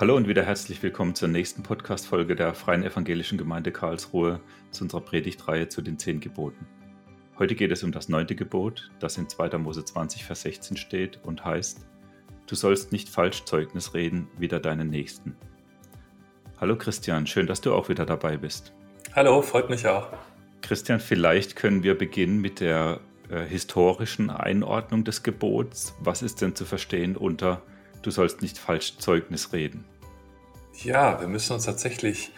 Hallo und wieder herzlich willkommen zur nächsten Podcast-Folge der Freien Evangelischen Gemeinde Karlsruhe zu unserer Predigtreihe zu den zehn Geboten. Heute geht es um das neunte Gebot, das in 2. Mose 20, Vers 16 steht und heißt: Du sollst nicht falsch Zeugnis reden, wider deinen Nächsten. Hallo Christian, schön, dass du auch wieder dabei bist. Hallo, freut mich auch. Christian, vielleicht können wir beginnen mit der äh, historischen Einordnung des Gebots. Was ist denn zu verstehen unter du sollst nicht falsch Zeugnis reden. Ja, wir müssen uns tatsächlich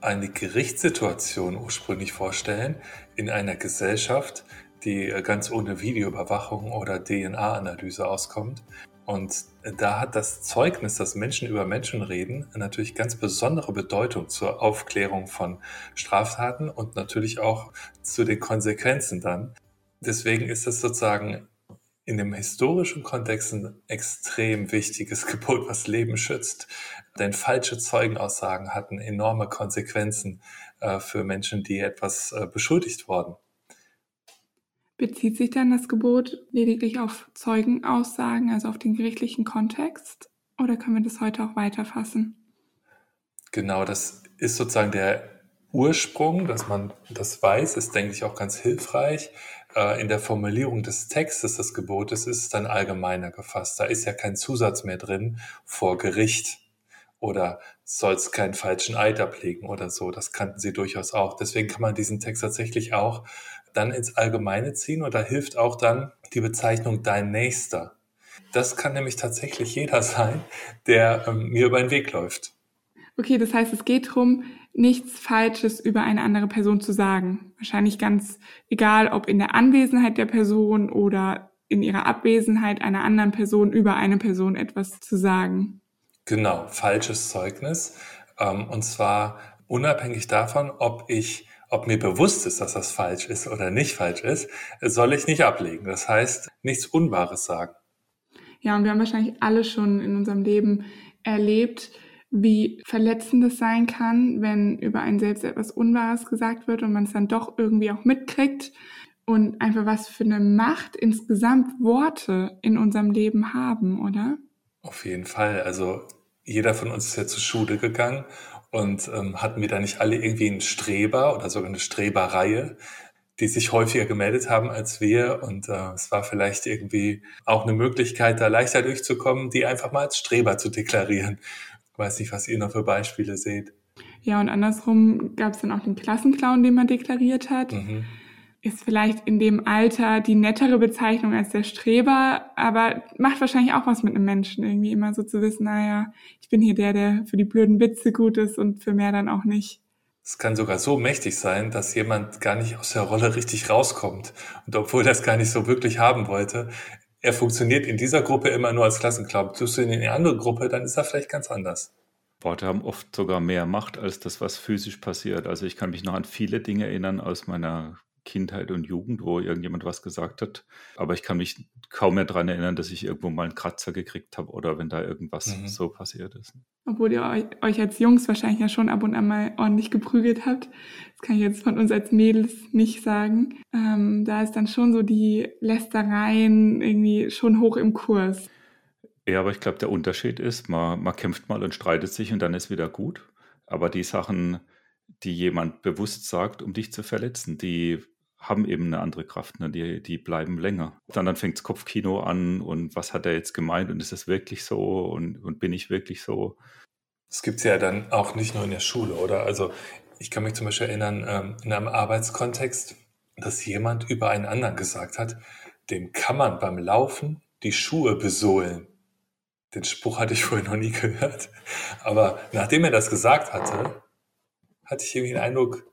eine Gerichtssituation ursprünglich vorstellen in einer Gesellschaft, die ganz ohne Videoüberwachung oder DNA-Analyse auskommt. Und da hat das Zeugnis, dass Menschen über Menschen reden, natürlich ganz besondere Bedeutung zur Aufklärung von Straftaten und natürlich auch zu den Konsequenzen dann. Deswegen ist es sozusagen in dem historischen Kontext ein extrem wichtiges Gebot, was Leben schützt. Denn falsche Zeugenaussagen hatten enorme Konsequenzen äh, für Menschen, die etwas äh, beschuldigt wurden. Bezieht sich dann das Gebot lediglich auf Zeugenaussagen, also auf den gerichtlichen Kontext? Oder können wir das heute auch weiterfassen? Genau, das ist sozusagen der Ursprung, dass man das weiß, ist, denke ich, auch ganz hilfreich. Äh, in der Formulierung des Textes des Gebotes ist es dann allgemeiner gefasst. Da ist ja kein Zusatz mehr drin vor Gericht oder sollst keinen falschen Eid ablegen oder so. Das kannten sie durchaus auch. Deswegen kann man diesen Text tatsächlich auch dann ins Allgemeine ziehen und da hilft auch dann die Bezeichnung dein Nächster. Das kann nämlich tatsächlich jeder sein, der ähm, mir über den Weg läuft. Okay, das heißt, es geht darum, nichts Falsches über eine andere Person zu sagen. Wahrscheinlich ganz egal, ob in der Anwesenheit der Person oder in ihrer Abwesenheit einer anderen Person über eine Person etwas zu sagen. Genau, falsches Zeugnis. Ähm, und zwar unabhängig davon, ob ich, ob mir bewusst ist, dass das falsch ist oder nicht falsch ist, soll ich nicht ablegen. Das heißt, nichts Unwahres sagen. Ja, und wir haben wahrscheinlich alle schon in unserem Leben erlebt, wie verletzend es sein kann, wenn über einen selbst etwas Unwahres gesagt wird und man es dann doch irgendwie auch mitkriegt und einfach was für eine Macht insgesamt Worte in unserem Leben haben, oder? Auf jeden Fall. Also jeder von uns ist ja zur Schule gegangen und ähm, hatten wir da nicht alle irgendwie einen Streber oder sogar eine Streberreihe, die sich häufiger gemeldet haben als wir. Und äh, es war vielleicht irgendwie auch eine Möglichkeit, da leichter durchzukommen, die einfach mal als Streber zu deklarieren. Weiß nicht, was ihr noch für Beispiele seht. Ja, und andersrum gab es dann auch den Klassenclown, den man deklariert hat. Mhm. Ist vielleicht in dem Alter die nettere Bezeichnung als der Streber, aber macht wahrscheinlich auch was mit einem Menschen, irgendwie immer so zu wissen, naja, ich bin hier der, der für die blöden Witze gut ist und für mehr dann auch nicht. Es kann sogar so mächtig sein, dass jemand gar nicht aus der Rolle richtig rauskommt. Und obwohl er das gar nicht so wirklich haben wollte, er funktioniert in dieser Gruppe immer nur als Klassenclown. Tust du ihn in eine andere Gruppe, dann ist er vielleicht ganz anders. Worte haben oft sogar mehr Macht als das, was physisch passiert. Also ich kann mich noch an viele Dinge erinnern aus meiner Kindheit und Jugend, wo irgendjemand was gesagt hat. Aber ich kann mich kaum mehr daran erinnern, dass ich irgendwo mal einen Kratzer gekriegt habe oder wenn da irgendwas mhm. so passiert ist. Obwohl ihr euch als Jungs wahrscheinlich ja schon ab und an mal ordentlich geprügelt habt. Das kann ich jetzt von uns als Mädels nicht sagen. Ähm, da ist dann schon so die Lästereien irgendwie schon hoch im Kurs. Ja, aber ich glaube, der Unterschied ist, man, man kämpft mal und streitet sich und dann ist wieder gut. Aber die Sachen, die jemand bewusst sagt, um dich zu verletzen, die haben eben eine andere Kraft, ne? die, die bleiben länger. Dann, dann fängt das Kopfkino an und was hat er jetzt gemeint und ist das wirklich so und, und bin ich wirklich so? Das gibt es ja dann auch nicht nur in der Schule, oder? Also ich kann mich zum Beispiel erinnern, ähm, in einem Arbeitskontext, dass jemand über einen anderen gesagt hat, dem kann man beim Laufen die Schuhe besohlen. Den Spruch hatte ich vorher noch nie gehört. Aber nachdem er das gesagt hatte, hatte ich irgendwie den Eindruck,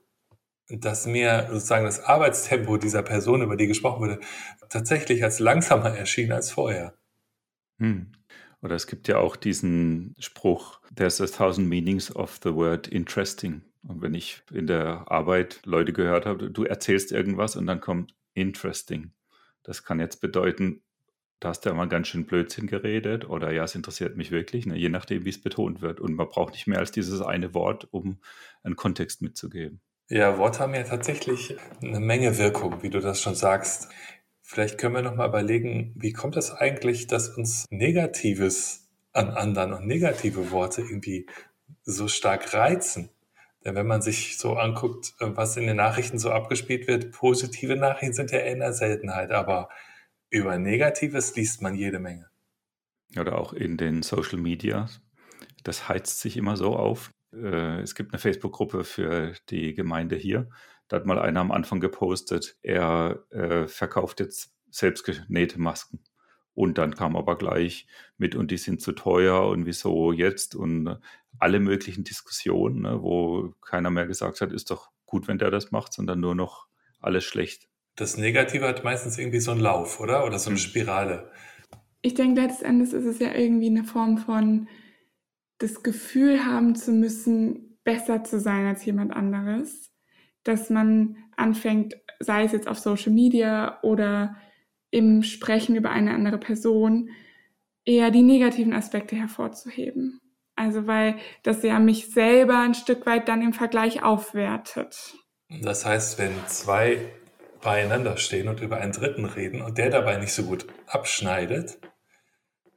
dass mir sozusagen das Arbeitstempo dieser Person, über die gesprochen wurde, tatsächlich als langsamer erschien als vorher. Hm. Oder es gibt ja auch diesen Spruch, there's a thousand meanings of the word interesting. Und wenn ich in der Arbeit Leute gehört habe, du erzählst irgendwas und dann kommt interesting. Das kann jetzt bedeuten, da hast du ja mal ganz schön Blödsinn geredet oder ja, es interessiert mich wirklich, ne? je nachdem, wie es betont wird. Und man braucht nicht mehr als dieses eine Wort, um einen Kontext mitzugeben. Ja, Worte haben ja tatsächlich eine Menge Wirkung, wie du das schon sagst. Vielleicht können wir noch mal überlegen, wie kommt es eigentlich, dass uns Negatives an anderen und negative Worte irgendwie so stark reizen. Denn wenn man sich so anguckt, was in den Nachrichten so abgespielt wird, positive Nachrichten sind ja in der Seltenheit, aber über Negatives liest man jede Menge. Oder auch in den Social Media. Das heizt sich immer so auf. Äh, es gibt eine Facebook-Gruppe für die Gemeinde hier. Da hat mal einer am Anfang gepostet, er äh, verkauft jetzt selbstgenähte Masken. Und dann kam aber gleich mit, und die sind zu teuer und wieso jetzt und alle möglichen Diskussionen, ne, wo keiner mehr gesagt hat, ist doch gut, wenn der das macht, sondern nur noch alles schlecht. Das Negative hat meistens irgendwie so einen Lauf, oder? Oder so eine hm. Spirale. Ich denke, letzten Endes ist es ja irgendwie eine Form von das Gefühl haben zu müssen, besser zu sein als jemand anderes. Dass man anfängt, sei es jetzt auf Social Media oder im Sprechen über eine andere Person eher die negativen Aspekte hervorzuheben. Also weil das ja mich selber ein Stück weit dann im Vergleich aufwertet. Das heißt, wenn zwei beieinander stehen und über einen Dritten reden und der dabei nicht so gut abschneidet,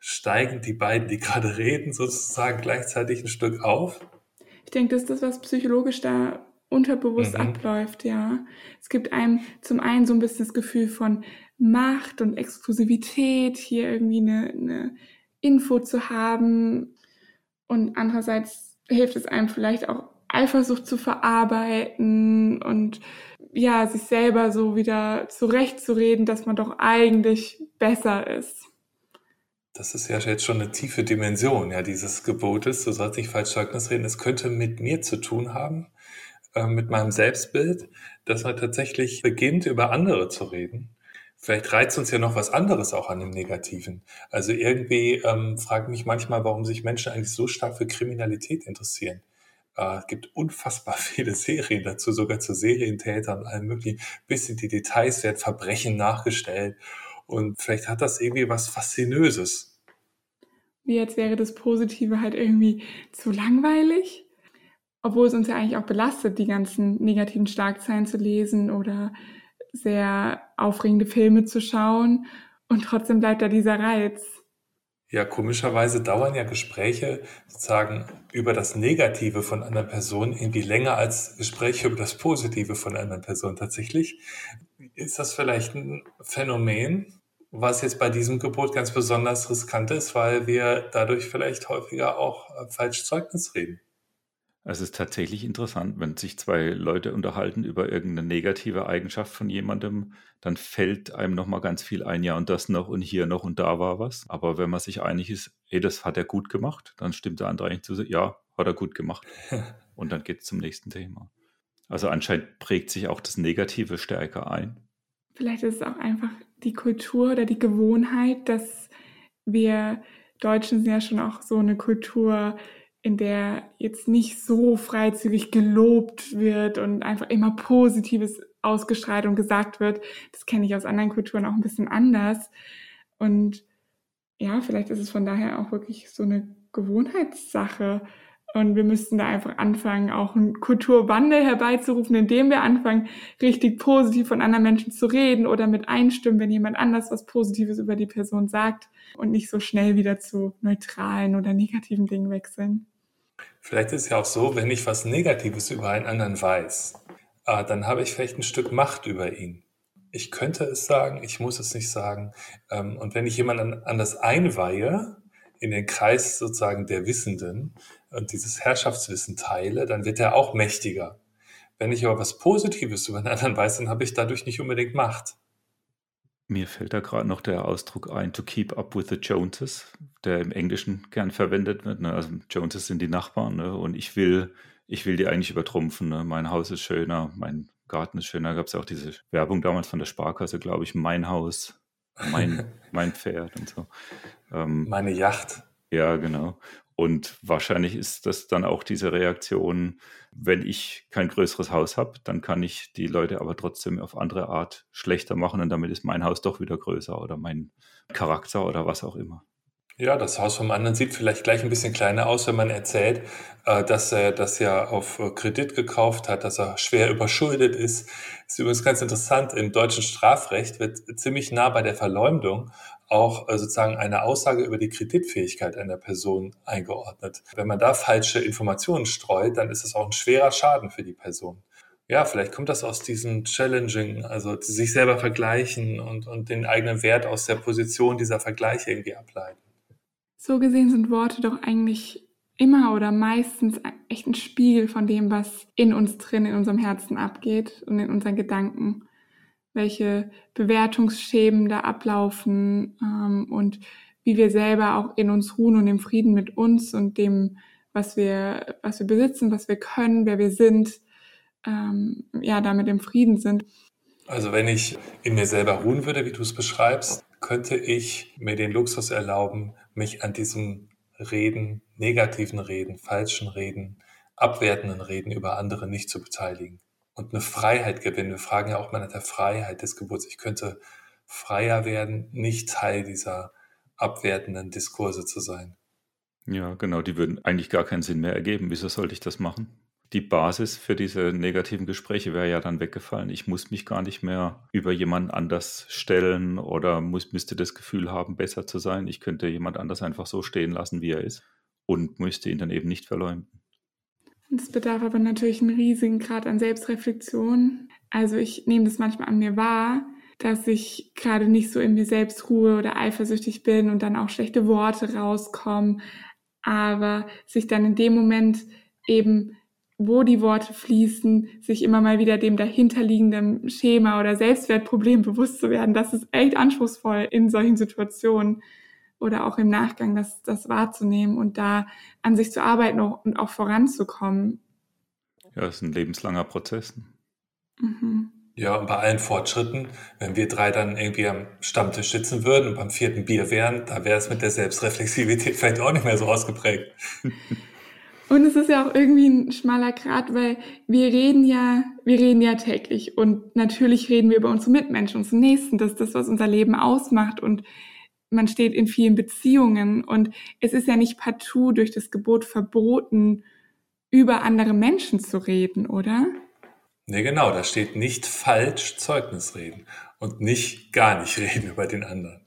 steigen die beiden, die gerade reden, sozusagen gleichzeitig ein Stück auf? Ich denke, das ist das, was psychologisch da unterbewusst mhm. abläuft, ja. Es gibt einem zum einen so ein bisschen das Gefühl von Macht und Exklusivität, hier irgendwie eine, eine Info zu haben. Und andererseits hilft es einem vielleicht auch Eifersucht zu verarbeiten und ja, sich selber so wieder zurechtzureden, dass man doch eigentlich besser ist. Das ist ja jetzt schon eine tiefe Dimension, ja, dieses Gebotes. Du sollst nicht falsch Zeugnis reden. Es könnte mit mir zu tun haben, äh, mit meinem Selbstbild, dass man tatsächlich beginnt, über andere zu reden Vielleicht reizt uns ja noch was anderes auch an dem Negativen. Also irgendwie ähm, frage mich manchmal, warum sich Menschen eigentlich so stark für Kriminalität interessieren. Äh, es gibt unfassbar viele Serien dazu, sogar zu Serientätern allem möglichen. Bis in die Details werden Verbrechen nachgestellt. Und vielleicht hat das irgendwie was Faszinöses. Jetzt wäre das Positive halt irgendwie zu langweilig. Obwohl es uns ja eigentlich auch belastet, die ganzen negativen Schlagzeilen zu lesen oder sehr aufregende Filme zu schauen und trotzdem bleibt da dieser Reiz. Ja, komischerweise dauern ja Gespräche sozusagen über das Negative von anderen Personen irgendwie länger als Gespräche über das Positive von anderen Personen tatsächlich. Ist das vielleicht ein Phänomen, was jetzt bei diesem Gebot ganz besonders riskant ist, weil wir dadurch vielleicht häufiger auch falsch Zeugnis reden? Es ist tatsächlich interessant, wenn sich zwei Leute unterhalten über irgendeine negative Eigenschaft von jemandem, dann fällt einem nochmal ganz viel ein, ja und das noch und hier noch und da war was. Aber wenn man sich einig ist, ey, das hat er gut gemacht, dann stimmt der andere eigentlich zu, ja, hat er gut gemacht. und dann geht es zum nächsten Thema. Also anscheinend prägt sich auch das Negative stärker ein. Vielleicht ist es auch einfach die Kultur oder die Gewohnheit, dass wir Deutschen sind ja schon auch so eine Kultur, in der jetzt nicht so freizügig gelobt wird und einfach immer Positives ausgestrahlt und gesagt wird. Das kenne ich aus anderen Kulturen auch ein bisschen anders. Und ja, vielleicht ist es von daher auch wirklich so eine Gewohnheitssache. Und wir müssten da einfach anfangen, auch einen Kulturwandel herbeizurufen, indem wir anfangen, richtig positiv von anderen Menschen zu reden oder mit einstimmen, wenn jemand anders was Positives über die Person sagt und nicht so schnell wieder zu neutralen oder negativen Dingen wechseln. Vielleicht ist es ja auch so, wenn ich was Negatives über einen anderen weiß, äh, dann habe ich vielleicht ein Stück Macht über ihn. Ich könnte es sagen, ich muss es nicht sagen. Ähm, und wenn ich jemanden anders einweihe, in den Kreis sozusagen der Wissenden und dieses Herrschaftswissen teile, dann wird er auch mächtiger. Wenn ich aber was Positives über einen anderen weiß, dann habe ich dadurch nicht unbedingt Macht. Mir fällt da gerade noch der Ausdruck ein, to keep up with the Joneses, der im Englischen gern verwendet wird. Ne? Also Joneses sind die Nachbarn ne? und ich will, ich will die eigentlich übertrumpfen. Ne? Mein Haus ist schöner, mein Garten ist schöner. Da gab es ja auch diese Werbung damals von der Sparkasse, glaube ich, mein Haus, mein, mein Pferd und so. Ähm, Meine Yacht. Ja, genau. Und wahrscheinlich ist das dann auch diese Reaktion, wenn ich kein größeres Haus habe, dann kann ich die Leute aber trotzdem auf andere Art schlechter machen und damit ist mein Haus doch wieder größer oder mein Charakter oder was auch immer. Ja, das Haus vom anderen sieht vielleicht gleich ein bisschen kleiner aus, wenn man erzählt, äh, dass er das ja auf äh, Kredit gekauft hat, dass er schwer überschuldet ist. Das ist übrigens ganz interessant. Im deutschen Strafrecht wird ziemlich nah bei der Verleumdung auch äh, sozusagen eine Aussage über die Kreditfähigkeit einer Person eingeordnet. Wenn man da falsche Informationen streut, dann ist es auch ein schwerer Schaden für die Person. Ja, vielleicht kommt das aus diesem Challenging, also sich selber vergleichen und, und den eigenen Wert aus der Position dieser Vergleiche irgendwie ableiten. So gesehen sind Worte doch eigentlich immer oder meistens echt ein Spiegel von dem, was in uns drin, in unserem Herzen abgeht und in unseren Gedanken. Welche Bewertungsschemen da ablaufen ähm, und wie wir selber auch in uns ruhen und im Frieden mit uns und dem, was wir, was wir besitzen, was wir können, wer wir sind, ähm, ja, damit im Frieden sind. Also wenn ich in mir selber ruhen würde, wie du es beschreibst, könnte ich mir den Luxus erlauben, mich an diesem Reden, negativen Reden, falschen Reden, abwertenden Reden über andere nicht zu beteiligen und eine Freiheit gewinnen. Wir fragen ja auch mal nach der Freiheit des Geburts. Ich könnte freier werden, nicht Teil dieser abwertenden Diskurse zu sein. Ja, genau, die würden eigentlich gar keinen Sinn mehr ergeben. Wieso sollte ich das machen? Die Basis für diese negativen Gespräche wäre ja dann weggefallen. Ich muss mich gar nicht mehr über jemand anders stellen oder muss, müsste das Gefühl haben, besser zu sein. Ich könnte jemand anders einfach so stehen lassen, wie er ist und müsste ihn dann eben nicht verleumden. Es bedarf aber natürlich einen riesigen Grad an Selbstreflexion. Also ich nehme das manchmal an mir wahr, dass ich gerade nicht so in mir selbst ruhe oder eifersüchtig bin und dann auch schlechte Worte rauskommen, aber sich dann in dem Moment eben wo die Worte fließen, sich immer mal wieder dem dahinterliegenden Schema oder Selbstwertproblem bewusst zu werden. Das ist echt anspruchsvoll in solchen Situationen oder auch im Nachgang das, das wahrzunehmen und da an sich zu arbeiten und auch voranzukommen. Ja, das ist ein lebenslanger Prozess. Mhm. Ja, und bei allen Fortschritten, wenn wir drei dann irgendwie am Stammtisch sitzen würden und beim vierten Bier wären, da wäre es mit der Selbstreflexivität vielleicht auch nicht mehr so ausgeprägt. Und es ist ja auch irgendwie ein schmaler Grat, weil wir reden ja, wir reden ja täglich. Und natürlich reden wir über unsere Mitmenschen, unsere Nächsten, das ist das, was unser Leben ausmacht. Und man steht in vielen Beziehungen. Und es ist ja nicht partout durch das Gebot verboten, über andere Menschen zu reden, oder? Nee, genau, da steht nicht falsch Zeugnis reden und nicht gar nicht reden über den anderen.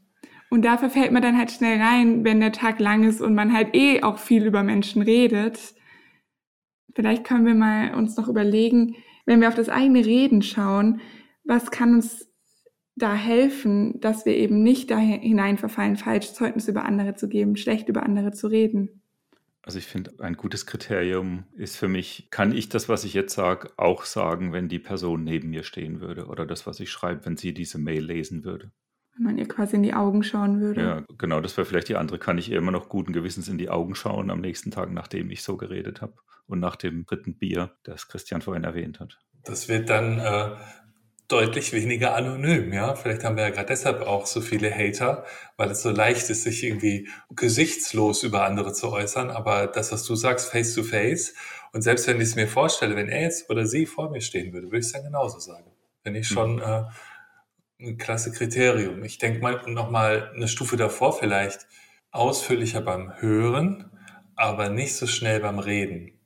Und da verfällt man dann halt schnell rein, wenn der Tag lang ist und man halt eh auch viel über Menschen redet. Vielleicht können wir mal uns noch überlegen, wenn wir auf das eigene Reden schauen, was kann uns da helfen, dass wir eben nicht da hineinverfallen, falsch Zeugnis über andere zu geben, schlecht über andere zu reden. Also ich finde, ein gutes Kriterium ist für mich, kann ich das, was ich jetzt sage, auch sagen, wenn die Person neben mir stehen würde oder das, was ich schreibe, wenn sie diese Mail lesen würde. Wenn man ihr quasi in die Augen schauen würde. Ja, genau, das wäre vielleicht die andere. Kann ich ihr immer noch guten Gewissens in die Augen schauen am nächsten Tag, nachdem ich so geredet habe und nach dem dritten Bier, das Christian vorhin erwähnt hat. Das wird dann äh, deutlich weniger anonym, ja. Vielleicht haben wir ja gerade deshalb auch so viele Hater, weil es so leicht ist, sich irgendwie gesichtslos über andere zu äußern. Aber das, was du sagst, face to face, und selbst wenn ich es mir vorstelle, wenn er jetzt oder sie vor mir stehen würde, würde ich es dann genauso sagen. Wenn ich schon mhm. äh, ein klasse Kriterium. Ich denke mal noch mal eine Stufe davor vielleicht ausführlicher beim Hören, aber nicht so schnell beim Reden.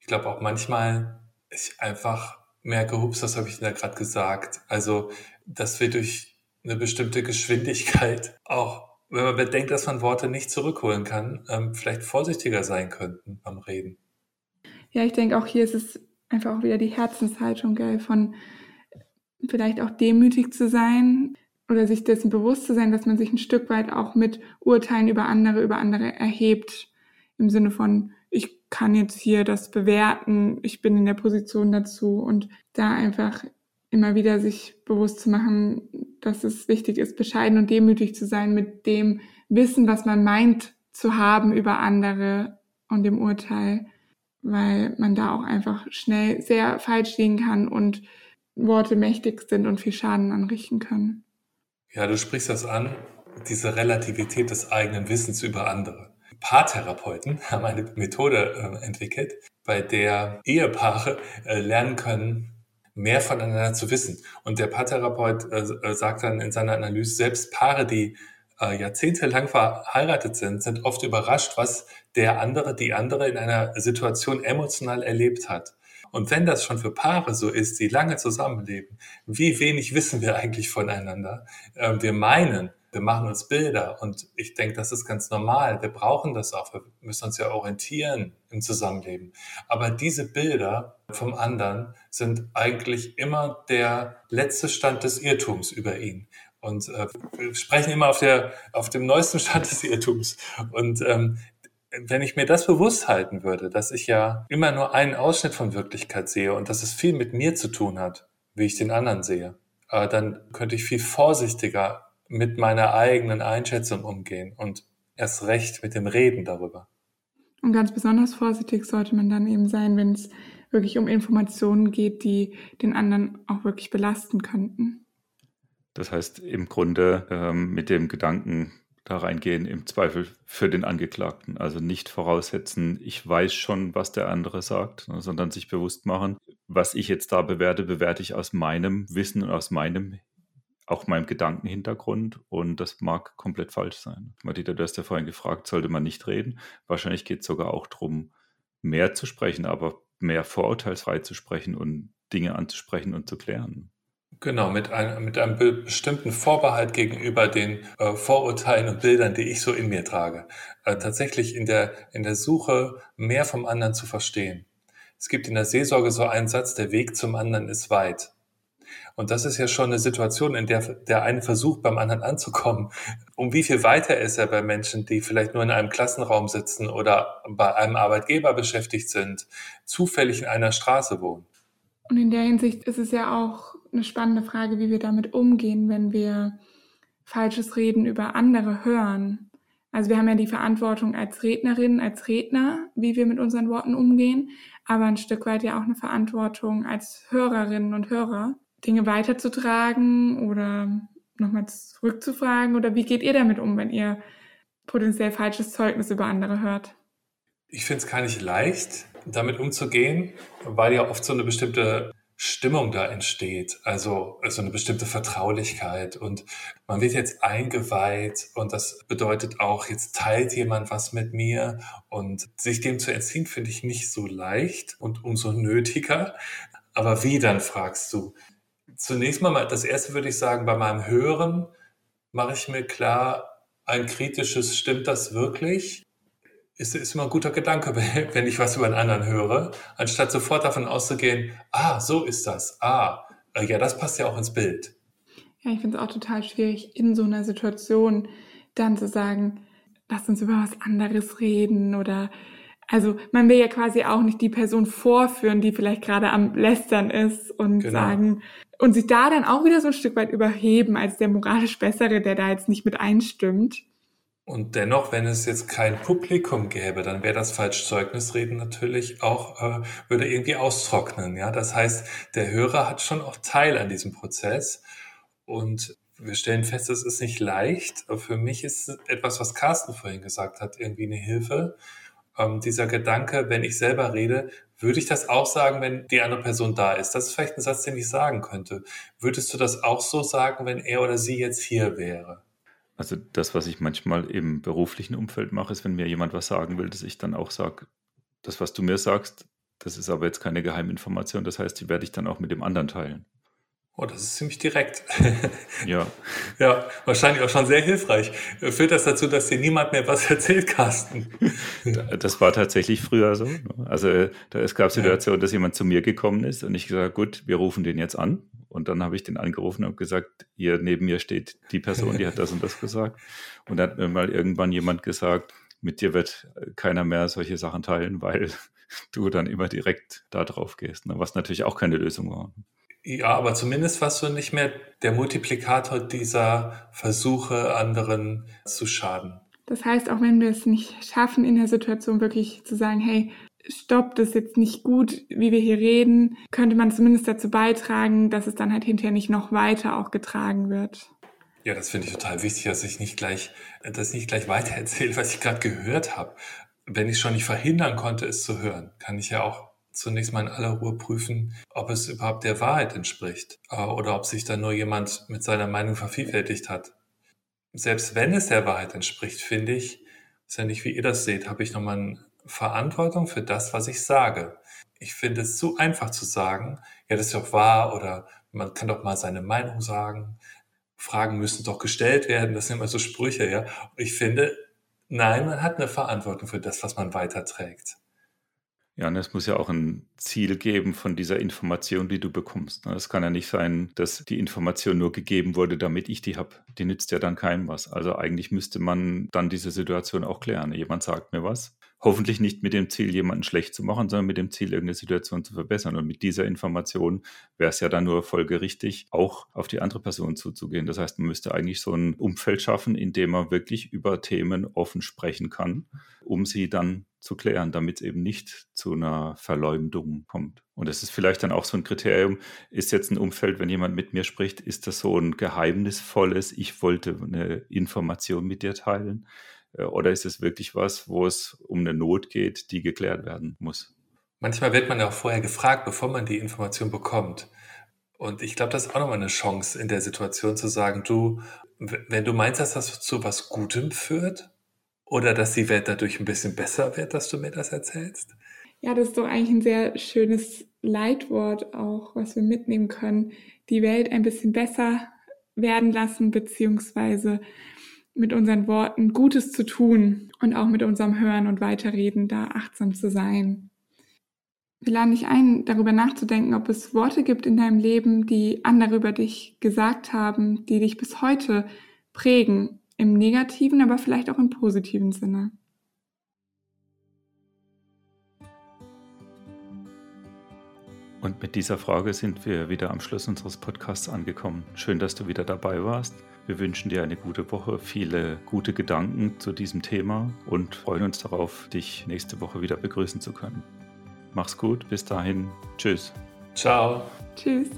Ich glaube auch manchmal ich einfach merke, hups, das habe ich da gerade gesagt. Also, dass wir durch eine bestimmte Geschwindigkeit auch, wenn man bedenkt, dass man Worte nicht zurückholen kann, ähm, vielleicht vorsichtiger sein könnten beim Reden. Ja, ich denke auch hier ist es einfach auch wieder die Herzenshaltung, gell, von vielleicht auch demütig zu sein oder sich dessen bewusst zu sein, dass man sich ein Stück weit auch mit Urteilen über andere, über andere erhebt. Im Sinne von, ich kann jetzt hier das bewerten, ich bin in der Position dazu und da einfach immer wieder sich bewusst zu machen, dass es wichtig ist, bescheiden und demütig zu sein mit dem Wissen, was man meint zu haben über andere und dem Urteil, weil man da auch einfach schnell sehr falsch liegen kann und Worte mächtig sind und viel Schaden anrichten können. Ja, du sprichst das an, diese Relativität des eigenen Wissens über andere. Paartherapeuten haben eine Methode äh, entwickelt, bei der Ehepaare äh, lernen können, mehr voneinander zu wissen. Und der Paartherapeut äh, äh sagt dann in seiner Analyse, selbst Paare, die äh, jahrzehntelang verheiratet sind, sind oft überrascht, was der andere, die andere in einer Situation emotional erlebt hat. Und wenn das schon für Paare so ist, die lange zusammenleben, wie wenig wissen wir eigentlich voneinander? Ähm, wir meinen, wir machen uns Bilder und ich denke, das ist ganz normal. Wir brauchen das auch. Wir müssen uns ja orientieren im Zusammenleben. Aber diese Bilder vom anderen sind eigentlich immer der letzte Stand des Irrtums über ihn. Und äh, wir sprechen immer auf, der, auf dem neuesten Stand des Irrtums. Und ähm, wenn ich mir das bewusst halten würde, dass ich ja immer nur einen Ausschnitt von Wirklichkeit sehe und dass es viel mit mir zu tun hat, wie ich den anderen sehe, äh, dann könnte ich viel vorsichtiger mit meiner eigenen Einschätzung umgehen und erst recht mit dem Reden darüber. Und ganz besonders vorsichtig sollte man dann eben sein, wenn es wirklich um Informationen geht, die den anderen auch wirklich belasten könnten. Das heißt, im Grunde ähm, mit dem Gedanken da reingehen, im Zweifel für den Angeklagten. Also nicht voraussetzen, ich weiß schon, was der andere sagt, ne, sondern sich bewusst machen, was ich jetzt da bewerte, bewerte ich aus meinem Wissen und aus meinem auch meinem Gedankenhintergrund und das mag komplett falsch sein. Marita, du hast ja vorhin gefragt, sollte man nicht reden? Wahrscheinlich geht es sogar auch darum, mehr zu sprechen, aber mehr vorurteilsfrei zu sprechen und Dinge anzusprechen und zu klären. Genau, mit einem, mit einem bestimmten Vorbehalt gegenüber den äh, Vorurteilen und Bildern, die ich so in mir trage. Äh, tatsächlich in der, in der Suche, mehr vom anderen zu verstehen. Es gibt in der Seelsorge so einen Satz, der Weg zum anderen ist weit. Und das ist ja schon eine Situation, in der der eine versucht, beim anderen anzukommen. Um wie viel weiter ist er bei Menschen, die vielleicht nur in einem Klassenraum sitzen oder bei einem Arbeitgeber beschäftigt sind, zufällig in einer Straße wohnen? Und in der Hinsicht ist es ja auch eine spannende Frage, wie wir damit umgehen, wenn wir falsches Reden über andere hören. Also wir haben ja die Verantwortung als Rednerin, als Redner, wie wir mit unseren Worten umgehen, aber ein Stück weit ja auch eine Verantwortung als Hörerinnen und Hörer, Dinge weiterzutragen oder nochmal zurückzufragen? Oder wie geht ihr damit um, wenn ihr potenziell falsches Zeugnis über andere hört? Ich finde es gar nicht leicht, damit umzugehen, weil ja oft so eine bestimmte Stimmung da entsteht, also, also eine bestimmte Vertraulichkeit und man wird jetzt eingeweiht und das bedeutet auch, jetzt teilt jemand was mit mir und sich dem zu entziehen, finde ich nicht so leicht und umso nötiger. Aber wie dann fragst du? Zunächst mal, das erste würde ich sagen, bei meinem Hören mache ich mir klar, ein kritisches, stimmt das wirklich? Ist, ist immer ein guter Gedanke, wenn ich was über einen anderen höre, anstatt sofort davon auszugehen, ah, so ist das, ah, äh, ja, das passt ja auch ins Bild. Ja, ich finde es auch total schwierig, in so einer Situation dann zu sagen, lass uns über was anderes reden oder also man will ja quasi auch nicht die Person vorführen, die vielleicht gerade am Lästern ist und genau. sagen und sich da dann auch wieder so ein Stück weit überheben als der moralisch Bessere, der da jetzt nicht mit einstimmt. Und dennoch, wenn es jetzt kein Publikum gäbe, dann wäre das Falschzeugnisreden natürlich auch, äh, würde irgendwie austrocknen. Ja, das heißt, der Hörer hat schon auch Teil an diesem Prozess. Und wir stellen fest, es ist nicht leicht. Für mich ist etwas, was Carsten vorhin gesagt hat, irgendwie eine Hilfe ähm, dieser Gedanke, wenn ich selber rede, würde ich das auch sagen, wenn die andere Person da ist? Das ist vielleicht ein Satz, den ich sagen könnte. Würdest du das auch so sagen, wenn er oder sie jetzt hier wäre? Also das, was ich manchmal im beruflichen Umfeld mache, ist, wenn mir jemand was sagen will, dass ich dann auch sage, das, was du mir sagst, das ist aber jetzt keine Geheiminformation. Das heißt, die werde ich dann auch mit dem anderen teilen. Oh, das ist ziemlich direkt. Ja. ja, wahrscheinlich auch schon sehr hilfreich. Führt das dazu, dass dir niemand mehr was erzählt, Carsten? Das war tatsächlich früher so. Ne? Also da, es gab Situationen, dass jemand zu mir gekommen ist und ich gesagt, gut, wir rufen den jetzt an. Und dann habe ich den angerufen und gesagt, hier neben mir steht die Person, die hat das und das gesagt. Und dann hat mir mal irgendwann jemand gesagt, mit dir wird keiner mehr solche Sachen teilen, weil du dann immer direkt da drauf gehst. Ne? Was natürlich auch keine Lösung war. Ja, aber zumindest warst du nicht mehr der Multiplikator dieser Versuche, anderen zu schaden. Das heißt, auch wenn wir es nicht schaffen, in der Situation wirklich zu sagen, hey, stopp, das ist jetzt nicht gut, wie wir hier reden, könnte man zumindest dazu beitragen, dass es dann halt hinterher nicht noch weiter auch getragen wird. Ja, das finde ich total wichtig, dass ich nicht gleich, das nicht gleich weitererzähle, was ich gerade gehört habe. Wenn ich schon nicht verhindern konnte, es zu hören, kann ich ja auch zunächst mal in aller Ruhe prüfen, ob es überhaupt der Wahrheit entspricht äh, oder ob sich da nur jemand mit seiner Meinung vervielfältigt hat. selbst wenn es der Wahrheit entspricht, finde ich, ist ja nicht wie ihr das seht, habe ich nochmal eine Verantwortung für das, was ich sage. Ich finde es zu einfach zu sagen, ja, das ist doch wahr oder man kann doch mal seine Meinung sagen. Fragen müssen doch gestellt werden. Das sind immer so Sprüche, ja. Ich finde, nein, man hat eine Verantwortung für das, was man weiterträgt. Ja, und es muss ja auch ein Ziel geben von dieser Information, die du bekommst. Es kann ja nicht sein, dass die Information nur gegeben wurde, damit ich die habe. Die nützt ja dann keinem was. Also eigentlich müsste man dann diese Situation auch klären. Jemand sagt mir was hoffentlich nicht mit dem Ziel, jemanden schlecht zu machen, sondern mit dem Ziel, irgendeine Situation zu verbessern. Und mit dieser Information wäre es ja dann nur folgerichtig, auch auf die andere Person zuzugehen. Das heißt, man müsste eigentlich so ein Umfeld schaffen, in dem man wirklich über Themen offen sprechen kann, um sie dann zu klären, damit es eben nicht zu einer Verleumdung kommt. Und das ist vielleicht dann auch so ein Kriterium, ist jetzt ein Umfeld, wenn jemand mit mir spricht, ist das so ein geheimnisvolles, ich wollte eine Information mit dir teilen? Äh, oder ist es wirklich was, wo es um eine Not geht, die geklärt werden muss? Manchmal wird man ja auch vorher gefragt, bevor man die Information bekommt. Und ich glaube, das ist auch nochmal eine Chance in der Situation zu sagen, du, wenn du meinst, dass das zu was Gutem führt oder dass die Welt dadurch ein bisschen besser wird, dass du mir das erzählst. Ja, das ist doch eigentlich ein sehr schönes Leitwort auch, was wir mitnehmen können. Die Welt ein bisschen besser werden lassen, beziehungsweise mit unseren Worten Gutes zu tun und auch mit unserem Hören und Weiterreden da achtsam zu sein. Wir laden dich ein, darüber nachzudenken, ob es Worte gibt in deinem Leben, die andere über dich gesagt haben, die dich bis heute prägen, im negativen, aber vielleicht auch im positiven Sinne. Und mit dieser Frage sind wir wieder am Schluss unseres Podcasts angekommen. Schön, dass du wieder dabei warst. Wir wünschen dir eine gute Woche, viele gute Gedanken zu diesem Thema und freuen uns darauf, dich nächste Woche wieder begrüßen zu können. Mach's gut, bis dahin. Tschüss. Ciao. Tschüss.